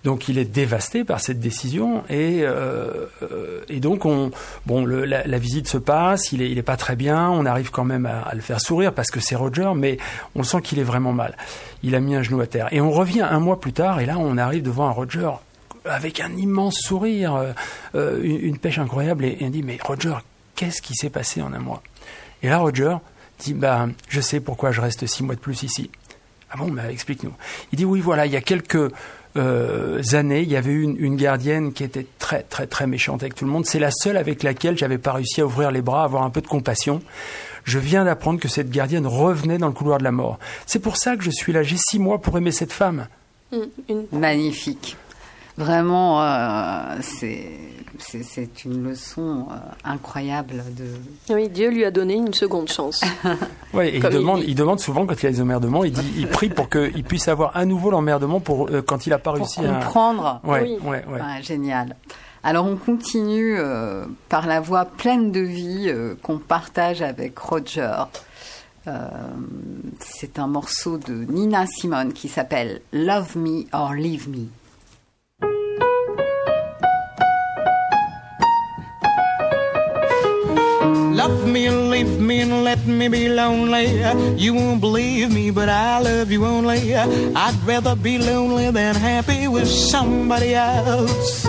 Donc il est dévasté par cette décision et, euh, et donc on, bon, la, visite se passe, il est, il est pas très bien, on arrive quand même à, le faire sourire parce que c'est Roger, mais on sent qu'il est vraiment mal. Il a mis un genou à terre et on revient un mois plus tard et là on arrive devant un Roger avec un immense sourire, euh, une, pêche incroyable et, et on dit mais Roger, qu'est-ce qui s'est passé en un mois? Et là Roger dit bah, Je sais pourquoi je reste six mois de plus ici. Ah bon, bah, explique-nous. Il dit Oui, voilà, il y a quelques euh, années, il y avait une, une gardienne qui était très, très, très méchante avec tout le monde. C'est la seule avec laquelle j'avais pas réussi à ouvrir les bras, avoir un peu de compassion. Je viens d'apprendre que cette gardienne revenait dans le couloir de la mort. C'est pour ça que je suis là. J'ai six mois pour aimer cette femme. Magnifique. Vraiment, euh, c'est une leçon euh, incroyable de. Oui, Dieu lui a donné une seconde chance. oui, il demande, il... demande souvent quand il a des emmerdements, il, dit, il prie pour qu'il puisse avoir à nouveau l'emmerdement pour euh, quand il n'a pas réussi à comprendre. Ouais, oui. génial. Alors on continue par la voix pleine de vie qu'on partage avec Roger. c'est un morceau de Nina Simone qui s'appelle Love Me or Leave Me. Me and leave me and let me be lonely. You won't believe me, but I love you only. I'd rather be lonely than happy with somebody else.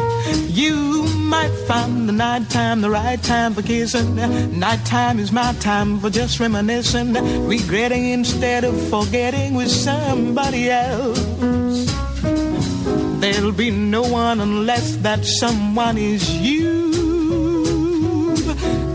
You might find the night time the right time for kissing. Nighttime is my time for just reminiscing, regretting instead of forgetting with somebody else. There'll be no one unless that someone is you.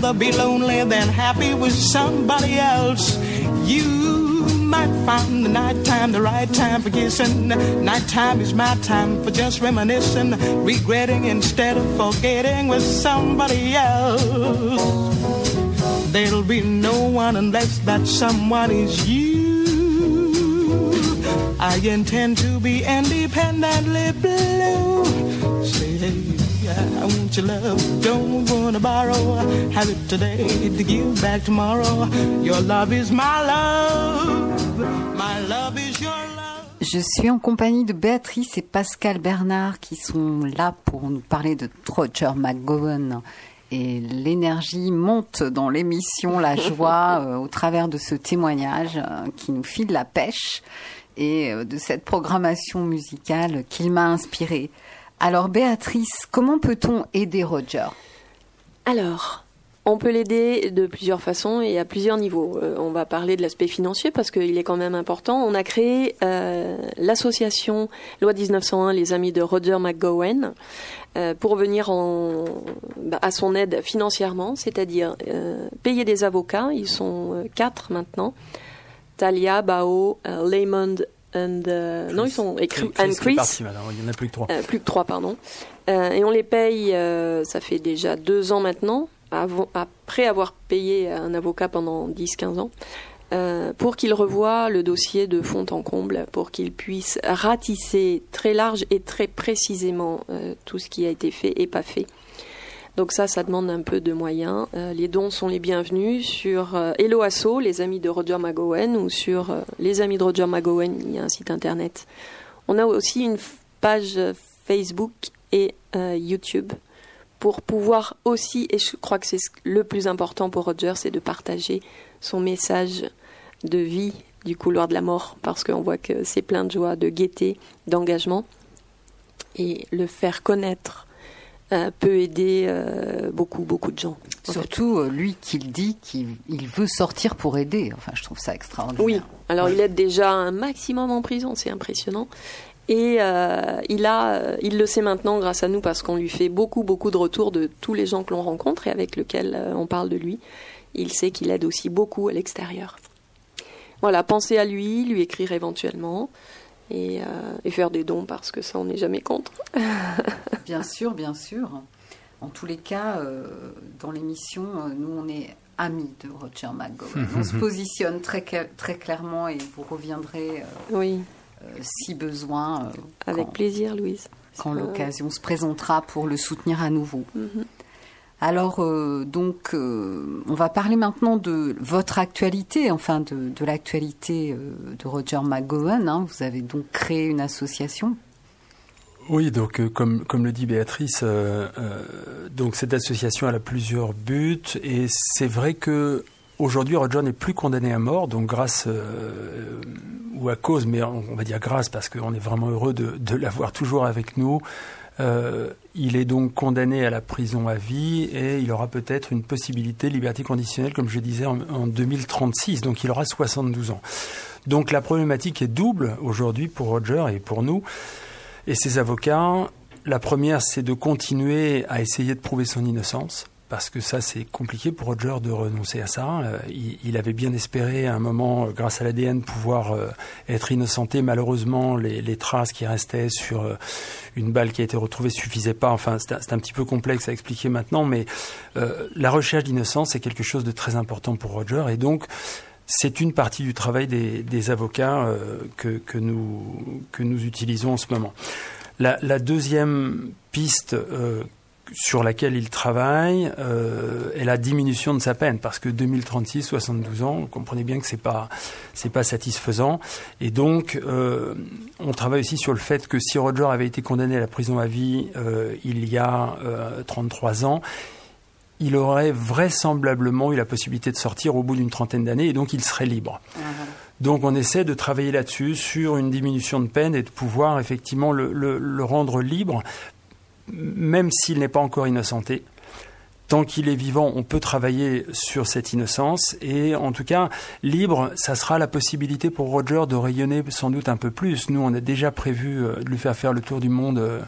Rather be lonely than happy with somebody else. You might find the nighttime the right time for kissing. Nighttime is my time for just reminiscing, regretting instead of forgetting with somebody else. There'll be no one unless that someone is you. I intend to be independently blue. Say. I want your love, don't wanna borrow. Have it today to give back tomorrow. Your love is my love, my love is your love. Je suis en compagnie de Béatrice et Pascal Bernard qui sont là pour nous parler de Roger McGowan. Et l'énergie monte dans l'émission, la joie euh, au travers de ce témoignage euh, qui nous file la pêche et euh, de cette programmation musicale qu'il m'a inspirée. Alors Béatrice, comment peut-on aider Roger? Alors, on peut l'aider de plusieurs façons et à plusieurs niveaux. Euh, on va parler de l'aspect financier parce qu'il est quand même important. On a créé euh, l'association Loi 1901, les amis de Roger McGowan, euh, pour venir en, bah, à son aide financièrement, c'est-à-dire payer des avocats. Ils sont quatre maintenant. Talia, Bao, Euh, non, ils sont and Chris. il y en a plus que trois. Euh, plus que trois, pardon. Euh, et on les paye, ça fait déjà deux ans maintenant, après avoir payé un avocat pendant 10-15 ans, pour qu'il revoie le dossier de fond en comble, pour qu'il puisse ratisser très large et très précisément tout ce qui a été fait et pas fait. Donc ça, ça demande un peu de moyens. Euh, les dons sont les bienvenus sur euh, Hello Asso, les amis de Roger McGowan, ou sur euh, les amis de Roger McGowan, il y a un site internet. On a aussi une page Facebook et YouTube pour pouvoir aussi, et je crois que c'est le plus important pour Roger, c'est de partager son message de vie du couloir de la mort, parce qu'on voit que c'est plein de joie, de gaieté, d'engagement, et le faire connaître euh, peut aider euh, beaucoup, beaucoup de gens. Surtout euh, lui qui dit qu'il veut sortir pour aider. Enfin, je trouve ça extraordinaire. Oui, alors il aide déjà un maximum en prison, c'est impressionnant. Et il, a, il le sait maintenant grâce à nous parce qu'on lui fait beaucoup, beaucoup de retours de tous les gens que l'on rencontre et avec lesquels on parle de lui. Il sait qu'il aide aussi beaucoup à l'extérieur. Voilà, pensez à lui, lui écrire éventuellement. Euh, et, faire des dons parce que ça, on n'est jamais contre. bien sûr, bien sûr. En tous les cas, euh, dans l'émission, euh, nous, on est amis de Roger McGowan. on se positionne très, très clairement et vous reviendrez oui. si besoin. Avec plaisir, Louise. Quand l'occasion se présentera pour le soutenir à nouveau. Mhm. Alors, euh, donc, euh, on va parler maintenant de votre actualité, enfin de, l'actualité euh, de Roger McGowan. hein. Vous avez donc créé une association. Oui, donc comme, le dit Béatrice, donc cette association a plusieurs buts et c'est vrai que aujourd'hui Roger n'est plus condamné à mort, donc grâce ou à cause, mais on, va dire grâce parce qu'on est vraiment heureux de l'avoir toujours avec nous. Euh, il est donc condamné à la prison à vie et il aura peut-être une possibilité de liberté conditionnelle, comme je disais, en, en 2036. Donc il aura 72 ans. Donc la problématique est double aujourd'hui pour Roger et pour nous et ses avocats. La première, c'est de continuer à essayer de prouver son innocence. Parce que ça, c'est compliqué pour Roger de renoncer à ça. Euh, il, avait bien espéré à un moment, euh, grâce à l'ADN, pouvoir euh, être innocenté. Malheureusement, les, traces qui restaient sur une balle qui a été retrouvée suffisaient pas. Enfin, c'est un, petit peu complexe à expliquer maintenant, mais la recherche d'innocence est quelque chose de très important pour Roger. Et donc, c'est une partie du travail des, avocats que, nous, utilisons en ce moment. La, deuxième piste sur laquelle il travaille euh, est la diminution de sa peine, parce que 2036, 72 ans, vous comprenez bien que c'est pas c'est pas satisfaisant, et donc euh, on travaille aussi sur le fait que si Roger avait été condamné à la prison à vie euh, il y a euh, 33 ans, il aurait vraisemblablement eu la possibilité de sortir au bout d'une trentaine d'années, et donc il serait libre. Donc on essaie de travailler là-dessus, sur une diminution de peine et de pouvoir effectivement le, le, le rendre libre, même s'il n'est pas encore innocenté. Tant qu'il est vivant, on peut travailler sur cette innocence. Et en tout cas, libre, ça sera la possibilité pour Roger de rayonner sans doute un peu plus. Nous, on a déjà prévu euh, de lui faire faire le tour du monde euh,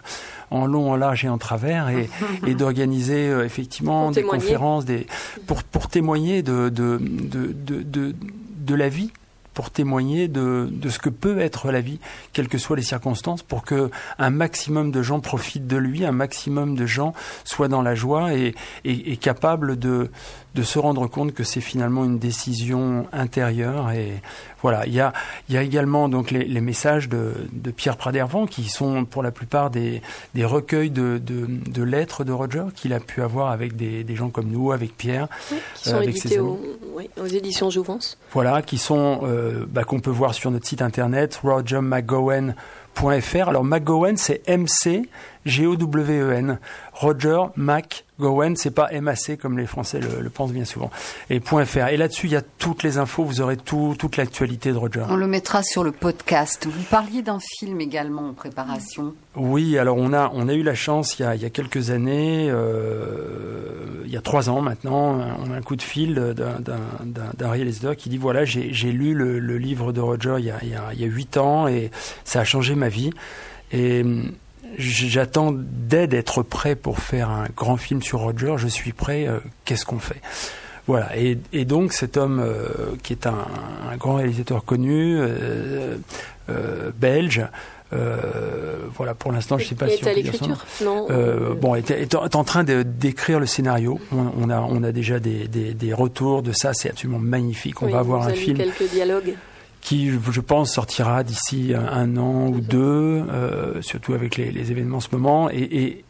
en long, en large et en travers et, et d'organiser euh, effectivement Pour des témoigner. conférences des, pour, pour témoigner de, de, de, de, de la vie pour témoigner de, de ce que peut être la vie, quelles que soient les circonstances, pour que un maximum de gens profitent de lui, un maximum de gens soient dans la joie et, et, et capables de, de se rendre compte que c'est finalement une décision intérieure. Et voilà, il y a, il y a également donc les, les messages de, de Pierre Pradervant qui sont pour la plupart des, des recueils de, de, de lettres de Roger qu'il a pu avoir avec des, des gens comme nous, avec Pierre. Oui, qui sont Euh, avec ses amis. aux, oui, aux éditions Jouvence. Voilà, qui sont euh, bah, qu'on peut voir sur notre site internet rogermcgowan.fr. Alors McGowan, c'est M C G O W E N. Roger McGowan, c'est pas M A C comme les Français le, le pensent bien souvent. Et .fr. Et là-dessus, il y a toutes les infos. Vous aurez tout, toute l'actualité de Roger. On le mettra sur le podcast. Vous parliez d'un film également en préparation. Oui, alors on a on a eu la chance il y a, il y a quelques années, euh, il y a trois ans maintenant, on a un coup de fil d'un- réalisateur qui dit voilà j'ai j'ai lu le, le livre de Roger il y, a, il, y a, il y a huit ans et ça a changé ma vie et j'attends d'être être prêt pour faire un grand film sur Roger. Je suis prêt. euh, Qu'est-ce qu'on fait? Voilà, et, et donc cet homme euh, qui est un, un grand réalisateur connu, euh, belge, voilà, pour l'instant, je sais pas Il si est on à l'écriture? Non. Bon, est, est, en- est train d'écrire le scénario. On, on a, on a déjà des, des, des retours de ça. C'est absolument magnifique. On Oui, va avoir vous un film quelques dialogues. Qui, je pense, sortira d'ici un, an ou deux, euh, surtout avec les, les événements en ce moment. Et, et,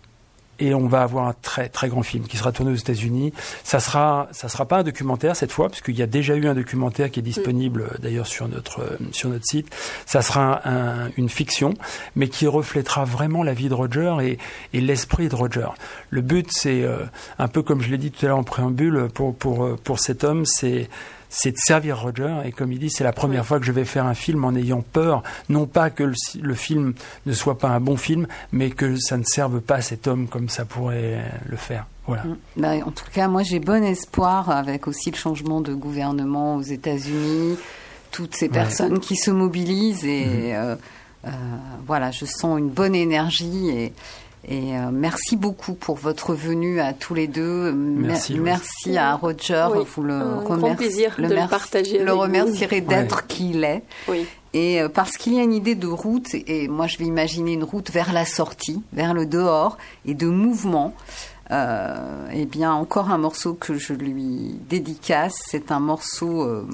et on va avoir un très très grand film qui sera tourné aux États-Unis. Ça sera, ça sera pas un documentaire cette fois, parce qu'il y a déjà eu un documentaire qui est disponible euh, d'ailleurs sur notre sur notre site. Ça sera un- une fiction, mais qui reflètera vraiment la vie de Roger et, et l'esprit de Roger. Le but, c'est euh, un peu comme je l'ai dit tout à l'heure en préambule pour pour pour cet homme, c'est c'est de servir Roger. Et comme il dit, c'est la première fois que je vais faire un film en ayant peur, non pas que le, le film ne soit pas un bon film, mais que ça ne serve pas cet homme comme ça pourrait le faire. Voilà. Ben, en tout cas, moi j'ai bon espoir avec aussi le changement de gouvernement aux États-Unis, toutes ces Ouais. personnes qui se mobilisent et euh, euh, voilà, je sens une bonne énergie et, et euh, merci beaucoup pour votre venue à tous les deux. Merci, à Roger, Oui, vous le un grand remerci- plaisir de le merci- partager le remercierez d'être qui il est. Oui. Et euh, parce qu'il y a une idée de route, et moi je vais imaginer une route vers la sortie, vers le dehors, et de mouvement. Euh, eh bien, encore un morceau que je lui dédicace, c'est un morceau euh,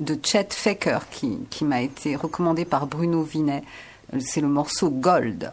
de Chet Faker qui, qui m'a été recommandé par Bruno Vinet. C'est le morceau Gold.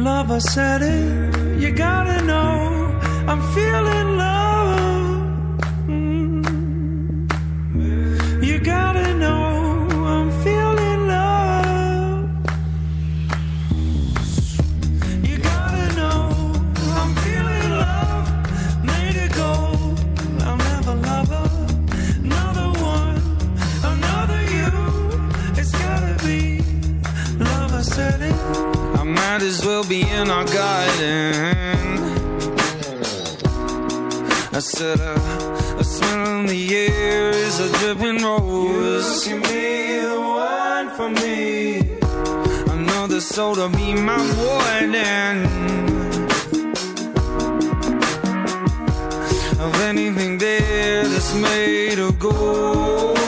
love. I said it. You gotta know I'm feeling love. Mm. You gotta know might as well be in our garden. I said a, a smell in the air is a dripping rose. You can be the one for me. I know the soul to be my warden. Of anything there that's made of gold.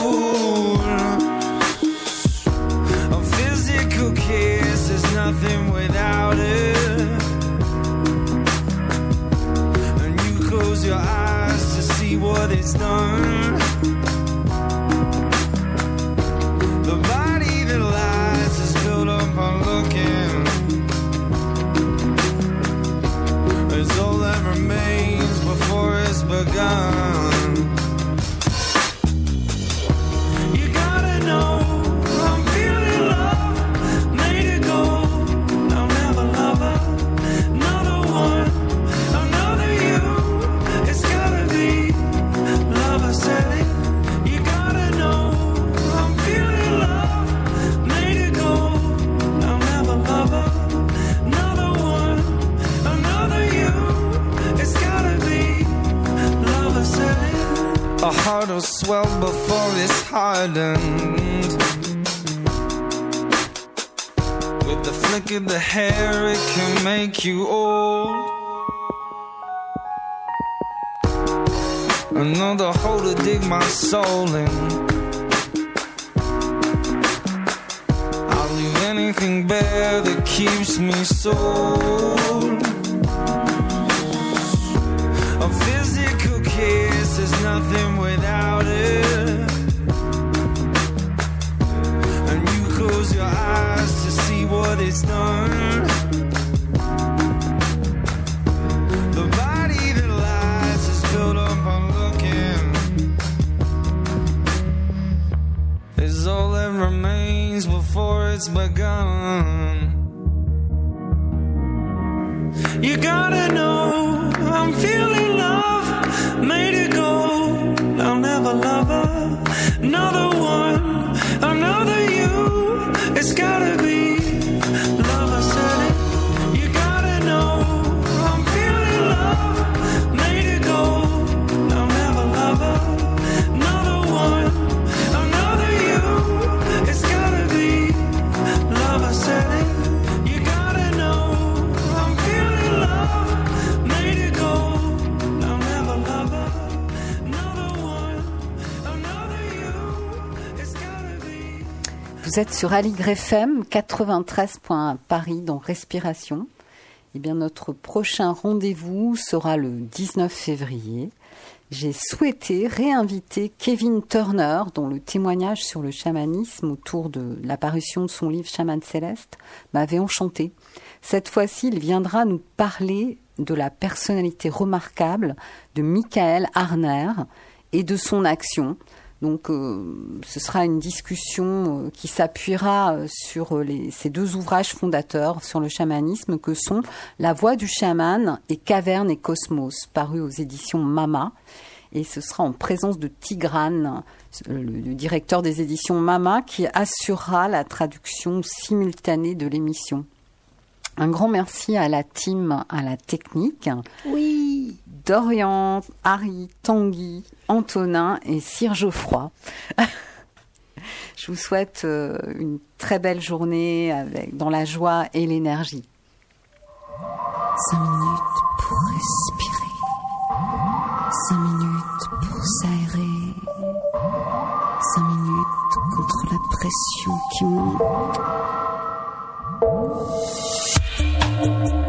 Nothing without it. My soul in. I'll leave anything bare that keeps me sold. Vous êtes sur Aligre FM 93.1 Paris dans Respiration. Eh bien, notre prochain rendez-vous sera le 19 février. J'ai souhaité réinviter Kevin Turner, dont le témoignage sur le chamanisme autour de l'apparition de son livre Chaman Céleste m'avait enchanté. Cette fois-ci, il viendra nous parler de la personnalité remarquable de Michael Harner et de son action. Donc, euh, ce sera une discussion euh, qui s'appuiera euh, sur ces deux ouvrages fondateurs sur le chamanisme que sont La voix du chaman et Caverne et Cosmos, parus aux éditions Mama. Et ce sera en présence de Tigrane, le directeur des éditions Mama, qui assurera la traduction simultanée de l'émission. Un grand merci à la team, à la technique. Oui. Dorian, Harry, Tanguy, Antonin et Sir Geoffroy. Je vous souhaite euh, une très belle journée avec, dans la joie et l'énergie. Cinq minutes pour respirer. Cinq minutes pour s'aérer. Cinq minutes contre la pression qui monte. Thank you.